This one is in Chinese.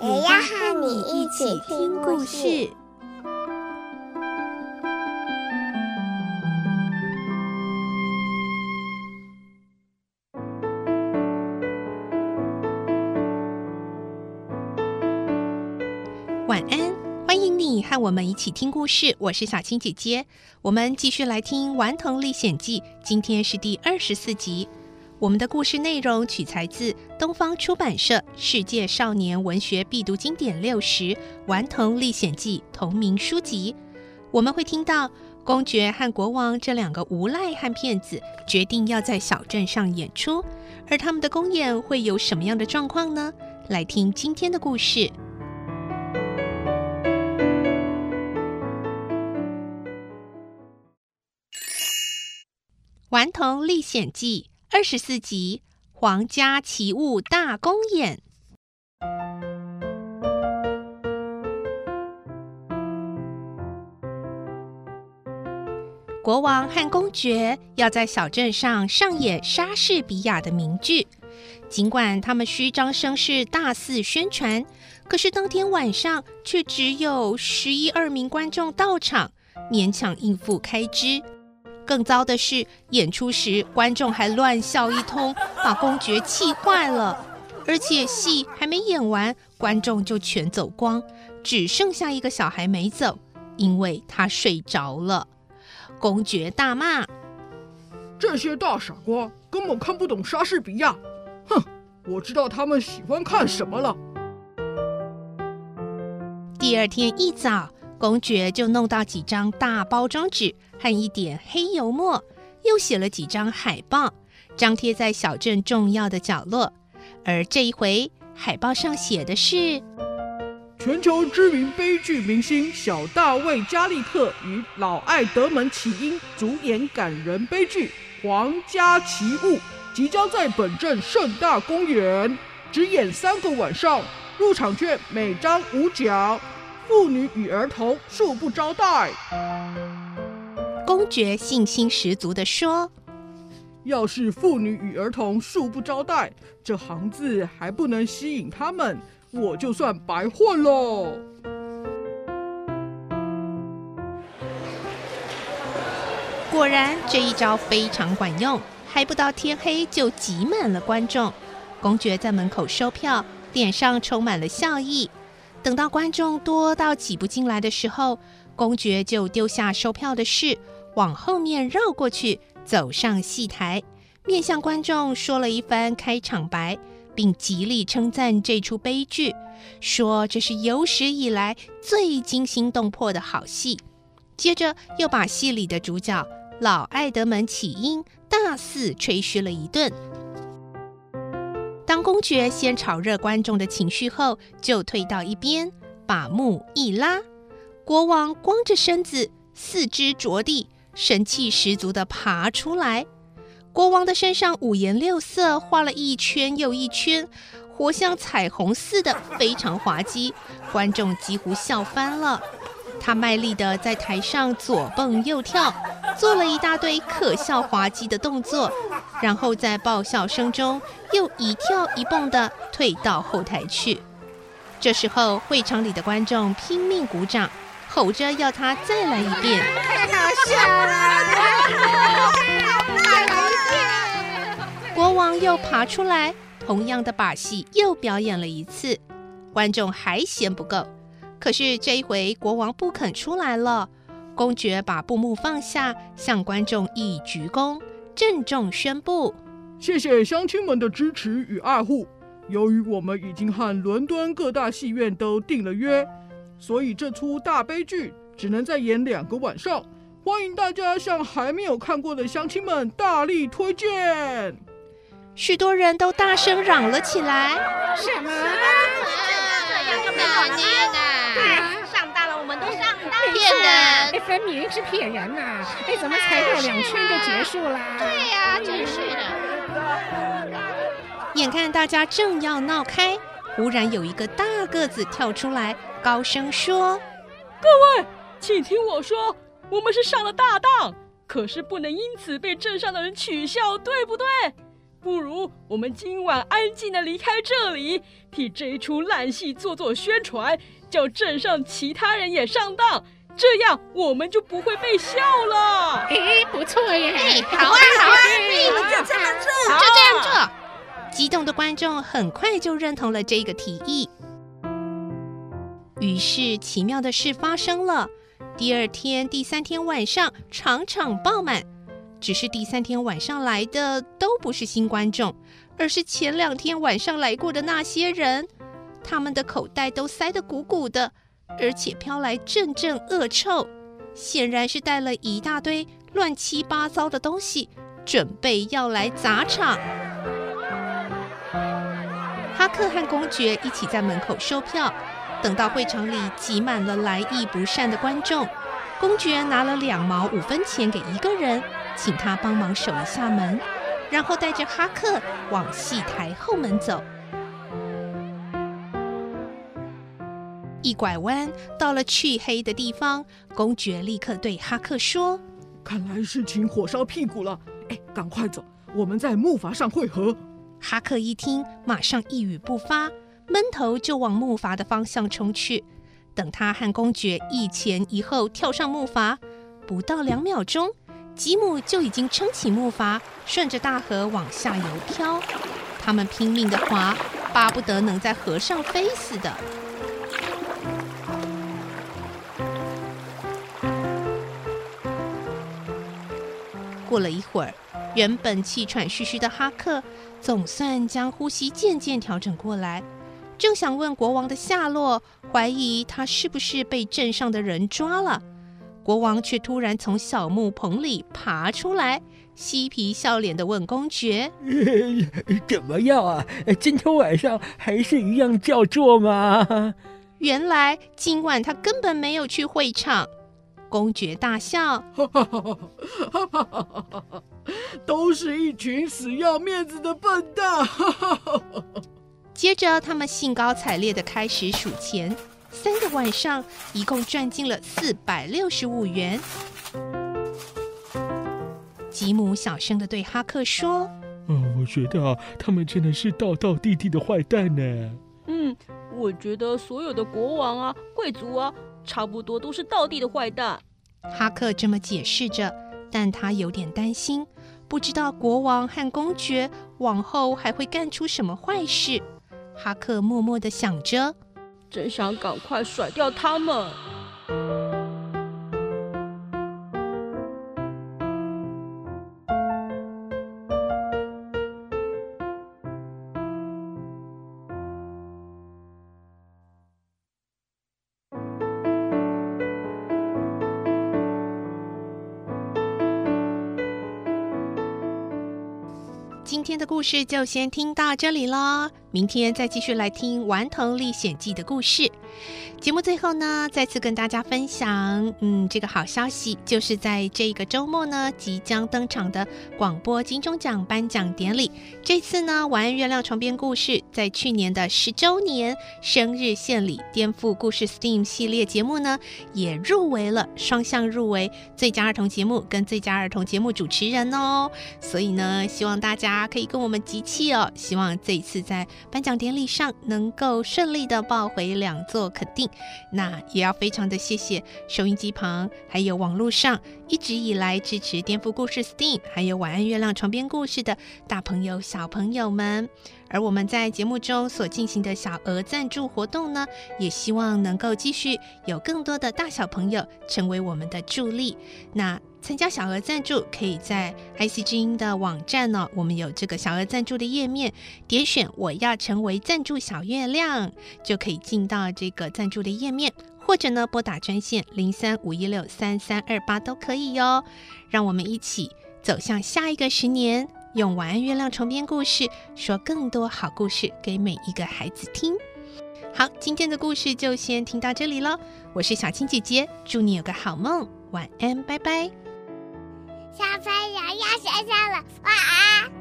也要和你一起听故事。晚安，欢迎你和我们一起听故事。我是小青姐姐，我们继续来听《顽童历险记》，今天是第二十四集。我们的故事内容取材自东方出版社《世界少年文学必读经典六十·顽童历险记》同名书籍。我们会听到公爵和国王这两个无赖和骗子决定要在小镇上演出，而他们的公演会有什么样的状况呢？来听今天的故事。《顽童历险记》二十四集：皇家奇物大公演。国王和公爵要在小镇上上演莎士比亚的名剧，尽管他们虚张声势大肆宣传，可是当天晚上却只有十一二名观众到场，勉强应付开支。更糟的是，演出时观众还乱笑一通，把公爵气坏了。而且戏还没演完，观众就全走光，只剩下一个小孩没走，因为他睡着了。公爵大骂：“这些大傻瓜根本看不懂莎士比亚！哼，我知道他们喜欢看什么了。”第二天一早，公爵就弄到几张大包装纸。和一点黑油墨，又写了几张海报，张贴在小镇重要的角落。而这一回，海报上写的是：“全球知名悲剧明星小大卫·加利特与老艾德蒙·起因主演感人悲剧《皇家奇物》，即将在本镇盛大公演，只演三个晚上，入场券每张五角，妇女与儿童恕不招待。”公爵信心十足地说：“要是妇女与儿童恕不招待，这行字还不能吸引他们，我就算白混喽。”果然，这一招非常管用，还不到天黑就挤满了观众。公爵在门口收票，脸上充满了笑意。等到观众多到挤不进来的时候，公爵就丢下收票的事。往后面绕过去，走上戏台，面向观众说了一番开场白，并极力称赞这出悲剧，说这是有史以来最惊心动魄的好戏。接着又把戏里的主角老艾德蒙起因大肆吹嘘了一顿。当公爵先炒热观众的情绪后，就退到一边，把幕一拉，国王光着身子，四肢着地。神气十足地爬出来，国王的身上五颜六色，画了一圈又一圈，活像彩虹似的，非常滑稽，观众几乎笑翻了。他卖力地在台上左蹦右跳，做了一大堆可笑滑稽的动作，然后在爆笑声中又一跳一蹦的退到后台去。这时候，会场里的观众拼命鼓掌。吼着要他再来一遍，太好笑了！太好笑！国王又爬出来，同样的把戏又表演了一次，观众还嫌不够。可是这一回国王不肯出来了，公爵把布幕放下，向观众一鞠躬，郑重宣布：“谢谢乡亲们的支持与爱护。由于我们已经和伦敦各大戏院都订了约。”所以这出大悲剧只能再演两个晚上，欢迎大家向还没有看过的乡亲们大力推荐。许多人都大声嚷了起来：“什么？这样就没有年呐！对啊，上当了，我们都上当了。骗人！分明是骗人呐！哎，怎么才绕两圈就结束啦？对呀，真是的。眼看大家正要闹开，忽然有一个大个子跳出来，高声说：“各位，请听我说，我们是上了大当，可是不能因此被镇上的人取笑，对不对？”不如我们今晚安静的离开这里，替这一出烂戏做做宣传，叫镇上其他人也上当，这样我们就不会被笑了。哎，不错耶！哎，好啊，好啊，你们就这么做，就这样做。激动的观众很快就认同了这个提议。于是奇妙的事发生了，第二天、第三天晚上场场爆满。只是第三天晚上来的都不是新观众，而是前两天晚上来过的那些人。他们的口袋都塞得鼓鼓的，而且飘来阵阵恶臭，显然是带了一大堆乱七八糟的东西，准备要来砸场。哈克和公爵一起在门口售票，等到会场里挤满了来意不善的观众，公爵拿了两毛五分钱给一个人。请他帮忙守一下门，然后带着哈克往戏台后门走。一拐弯到了黢黑的地方，公爵立刻对哈克说：“看来事情火烧屁股了，哎，赶快走，我们在木筏上会合。”哈克一听，马上一语不发，闷头就往木筏的方向冲去。等他和公爵一前一后跳上木筏，不到两秒钟。吉姆就已经撑起木筏，顺着大河往下游漂。他们拼命的划，巴不得能在河上飞似的。过了一会儿，原本气喘吁吁的哈克总算将呼吸渐渐调整过来，正想问国王的下落，怀疑他是不是被镇上的人抓了。国王却突然从小木棚里爬出来，嬉皮笑脸地问公爵：“ 怎么样啊？今天晚上还是一样叫座吗？” 原来今晚他根本没有去会场。公爵大笑：“ 都是一群死要面子的笨蛋！”接着，他们兴高采烈地开始数钱。三个晚上，一共赚进了四百六十五元。吉姆小声的对哈克说：“嗯，我觉得啊，他们真的是道道地地的坏蛋呢。嗯，我觉得所有的国王啊、贵族啊，差不多都是道地的坏蛋。”哈克这么解释着，但他有点担心，不知道国王和公爵往后还会干出什么坏事。哈克默默的想着。真想赶快甩掉他们。今天的故事就先听到这里喽，明天再继续来听《顽童历险记》的故事。节目最后呢，再次跟大家分享，嗯，这个好消息就是在这个周末呢，即将登场的广播金钟奖颁奖典礼。这次呢，《晚安月亮床边故事》在去年的十周年生日献礼颠覆故事 STEAM 系列节目呢，也入围了双向入围最佳儿童节目跟最佳儿童节目主持人哦。所以呢，希望大家可以跟我们集气哦，希望这一次在颁奖典礼上能够顺利的抱回两座肯定。那也要非常的谢谢收音机旁还有网络上一直以来支持颠覆故事 STEAM 还有晚安月亮床边故事的大朋友小朋友们。而我们在节目中所进行的小额赞助活动呢，也希望能够继续有更多的大小朋友成为我们的助力。那参加小额赞助，可以在 IC 之音的网站呢、我们有这个小额赞助的页面，点选我要成为赞助小月亮，就可以进到这个赞助的页面，或者呢拨打专线零三五一六三三二八都可以哟。让我们一起走向下一个十年。用晚安月亮重编故事说更多好故事给每一个孩子听。好，今天的故事就先听到这里喽。我是小青姐姐，祝你有个好梦，晚安，拜拜。小朋友要睡觉了，晚安。